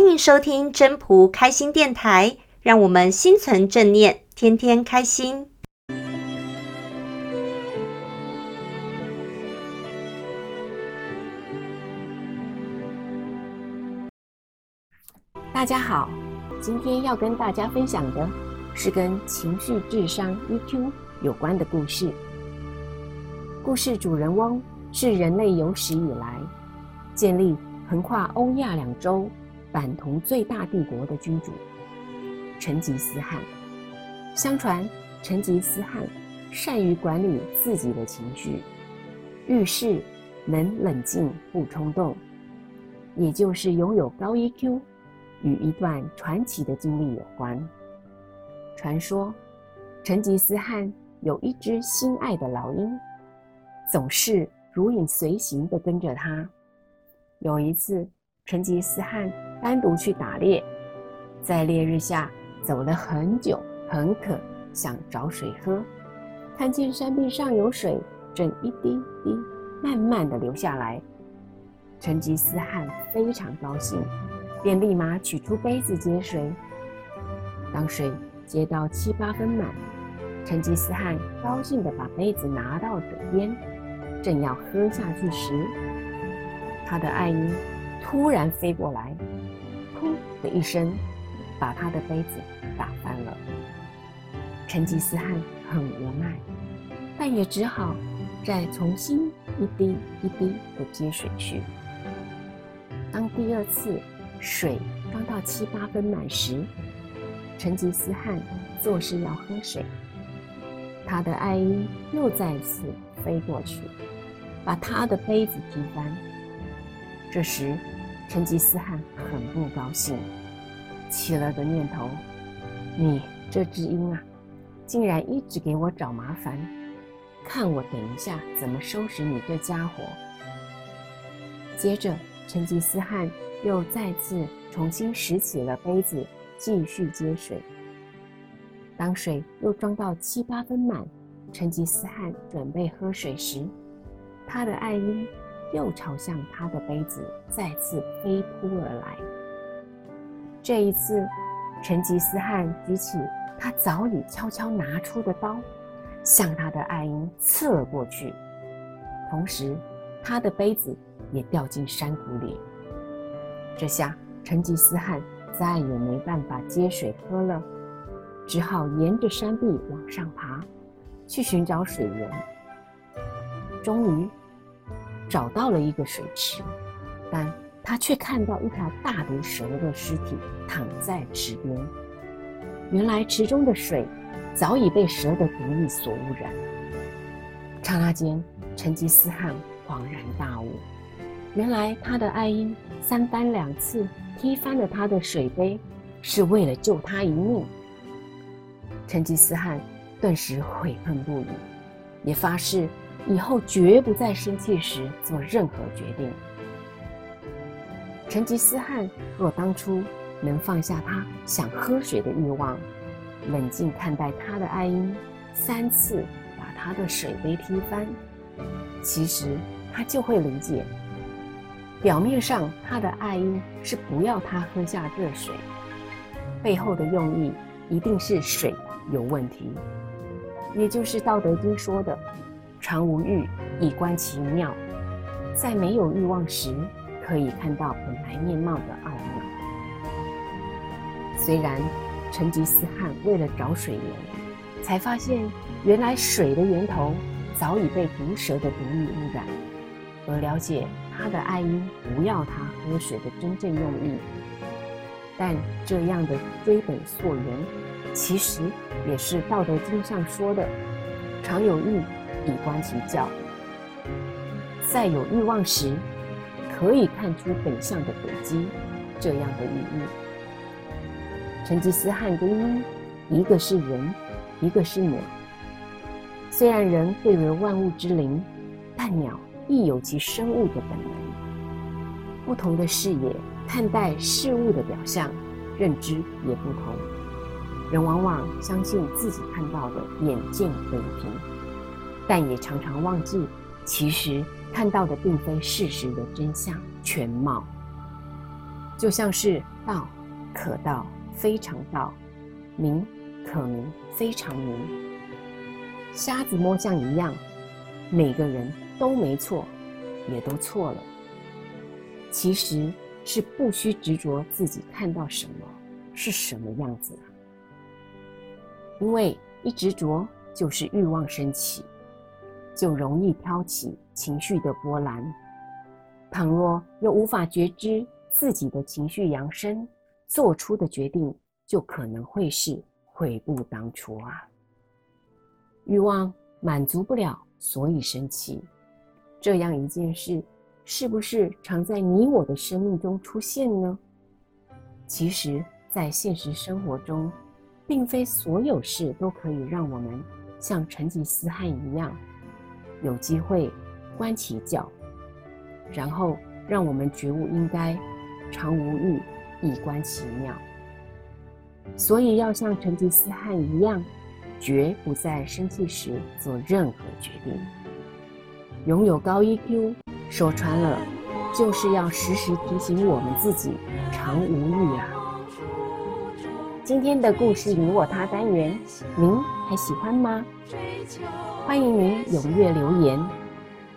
欢迎收听真朴开心电台，让我们心存正念，天天开心。大家好，今天要跟大家分享的是跟情绪智商 EQ 有关的故事。故事主人翁是人类有史以来建立横跨欧亚两洲版图最大帝国的君主成吉思汗。相传，成吉思汗善于管理自己的情绪，遇事能冷静不冲动，也就是拥有高 EQ。与一段传奇的经历有关。传说，成吉思汗有一只心爱的老鹰，总是如影随形地跟着他。有一次，成吉思汗单独去打猎，在烈日下走了很久，很渴，想找水喝，看见山壁上有水，正一滴滴慢慢地流下来。成吉思汗非常高兴。便立马取出杯子接水。当水接到七八分满，成吉思汗高兴地把杯子拿到嘴边，正要喝下去时，他的爱鹰突然飞过来，噗的一声，把他的杯子打翻了。成吉思汗很无奈，但也只好再重新一滴一滴地接水去。当第二次。水刚到七八分满时，成吉思汗作势要喝水，他的爱鹰又再次飞过去，把他的杯子踢翻。这时，成吉思汗很不高兴，起了个念头：“你这只鹰啊，竟然一直给我找麻烦，看我等一下怎么收拾你这家伙。”接着，成吉思汗。又再次重新拾起了杯子，继续接水。当水又装到七八分满，成吉思汗准备喝水时，他的爱鹰又朝向他的杯子再次飞扑而来。这一次，成吉思汗举起他早已悄悄拿出的刀，向他的爱鹰刺了过去，同时他的杯子也掉进山谷里。这下，成吉思汗再也没办法接水喝了，只好沿着山壁往上爬，去寻找水源。终于找到了一个水池，但他却看到一条大毒蛇的尸体躺在池边。原来池中的水早已被蛇的毒液所污染。刹那间，成吉思汗恍然大悟。原来他的爱鹰三番两次踢翻了他的水杯，是为了救他一命。成吉思汗顿时悔恨不已，也发誓以后绝不在生气时做任何决定。成吉思汗若当初能放下他想喝水的欲望，冷静看待他的爱因三次把他的水杯踢翻，其实他就会理解。表面上，他的爱因是不要他喝下热水，背后的用意一定是水有问题，也就是《道德经》说的“常无欲，以观其妙”。在没有欲望时，可以看到本来面貌的奥妙。虽然成吉思汗为了找水源，才发现原来水的源头早已被毒蛇的毒液污染，而了解。他的爱鹰不要他喝水的真正用意，但这样的追本溯源，其实也是《道德经》上说的“常有欲，以观其教”。在有欲望时，可以看出本相的轨迹，这样的寓意。成吉思汗跟鹰，一个是人，一个是鸟。虽然人贵为万物之灵，但鸟。亦有其生物的本能，不同的视野看待事物的表象，认知也不同。人往往相信自己看到的眼见为凭，但也常常忘记，其实看到的并非事实的真相全貌。就像是道可道非常道，名可名非常名。瞎子摸象一样，每个人都没错，也都错了。其实是不需执着自己看到什么是什么样子，因为一执着就是欲望升起，就容易挑起情绪的波澜。倘若又无法觉知自己的情绪扬升，做出的决定就可能会是悔不当初啊！欲望满足不了，所以生气。这样一件事，是不是常在你我的生命中出现呢？其实，在现实生活中，并非所有事都可以让我们像成吉思汗一样，有机会观其教。然后让我们觉悟，应该常无欲，以观其妙。所以要像成吉思汗一样，绝不在生气时做任何决定。拥有高 EQ，说穿了，就是要时时提醒我们自己常无欲啊。今天的故事你我他单元，您还喜欢吗？欢迎您踊跃留言。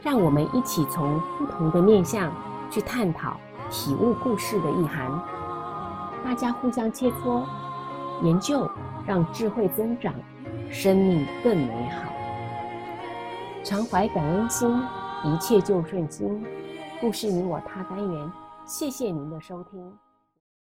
让我们一起从不同的面向去探讨、体悟故事的意涵，大家互相切磋、研究，让智慧增长，生命更美好。常怀感恩心，一切就顺心。故事你我他单元，谢谢您的收听。